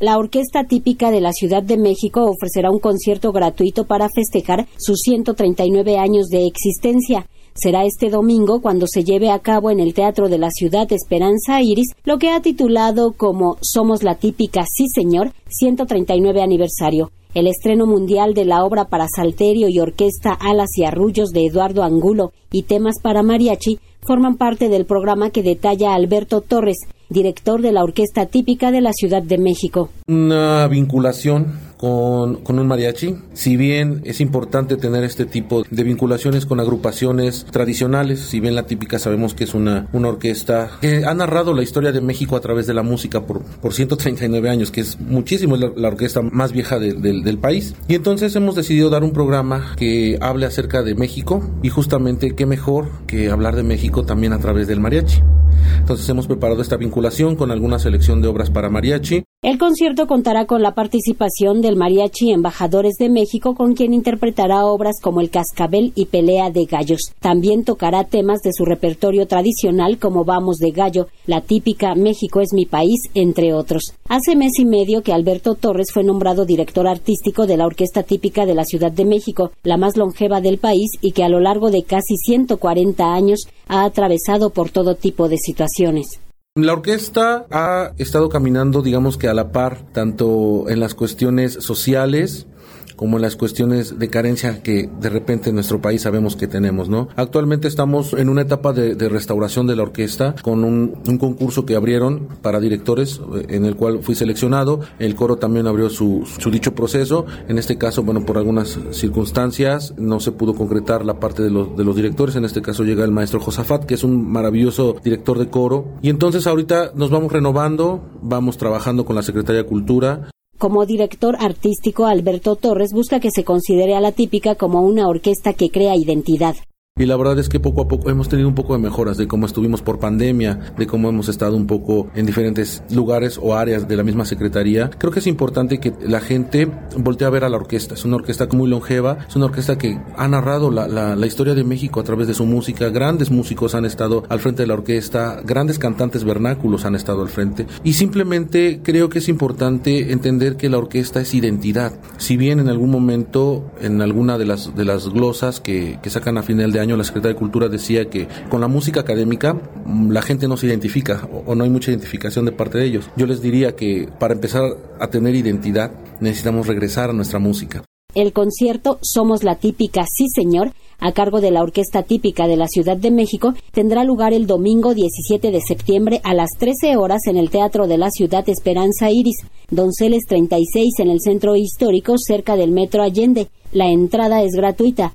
La orquesta típica de la Ciudad de México ofrecerá un concierto gratuito para festejar sus 139 años de existencia. Será este domingo cuando se lleve a cabo en el Teatro de la Ciudad Esperanza Iris lo que ha titulado como Somos la típica, sí señor, 139 aniversario. El estreno mundial de la obra para salterio y orquesta Alas y Arrullos de Eduardo Angulo y temas para mariachi forman parte del programa que detalla Alberto Torres, director de la Orquesta Típica de la Ciudad de México. Una vinculación con, un mariachi. Si bien es importante tener este tipo de vinculaciones con agrupaciones tradicionales, si bien la típica sabemos que es una, una orquesta que ha narrado la historia de México a través de la música por, por 139 años, que es muchísimo, la, orquesta más vieja del país. Y entonces hemos decidido dar un programa que hable acerca de México y justamente qué mejor que hablar de México también a través del mariachi. Entonces hemos preparado esta vinculación con alguna selección de obras para mariachi. El concierto contará con la participación del Mariachi Embajadores de México, con quien interpretará obras como El Cascabel y Pelea de Gallos. También tocará temas de su repertorio tradicional como Vamos de Gallo, la típica México es mi país, entre otros. Hace mes y medio que Alberto Torres fue nombrado director artístico de la Orquesta Típica de la Ciudad de México, la más longeva del país y que a lo largo de casi 140 años ha atravesado por todo tipo de situaciones. La orquesta ha estado caminando, digamos que a la par, tanto en las cuestiones sociales, como las cuestiones de carencia que de repente en nuestro país sabemos que tenemos, ¿no? Actualmente estamos en una etapa de, restauración de la orquesta con un, concurso que abrieron para directores eh, en el cual fui seleccionado. El coro también abrió su, dicho proceso. En este caso, bueno, por algunas circunstancias no se pudo concretar la parte de los, de los directores. En este caso llega el maestro Josafat, que es un maravilloso director de coro. Y entonces ahorita nos vamos renovando, vamos trabajando con la Secretaría de Cultura como director artístico, Alberto Torres busca que se considere a la típica como una orquesta que crea identidad. Y la verdad es que poco a poco hemos tenido un poco de mejoras de cómo estuvimos por pandemia, de cómo hemos estado un poco en diferentes lugares o áreas de la misma secretaría. Creo que es importante que la gente voltee a ver a la orquesta. Es una orquesta muy longeva, es una orquesta que ha narrado la, la, historia de México a través de su música. Grandes músicos han estado al frente de la orquesta, grandes cantantes vernáculos han estado al frente. Y simplemente creo que es importante entender que la orquesta es identidad. Si bien en algún momento, en alguna de las, de las glosas que, que sacan a final de año, la Secretaría de Cultura decía que con la música académica mm, la gente no se identifica o, no hay mucha identificación de parte de ellos. Yo les diría que para empezar a tener identidad necesitamos regresar a nuestra música. El concierto Somos la Típica, sí señor, a cargo de la Orquesta Típica de la Ciudad de México, tendrá lugar el domingo 17 de septiembre a las 13 horas en el Teatro de la Ciudad Esperanza Iris, Donceles 36 en el Centro Histórico cerca del Metro Allende. La entrada es gratuita.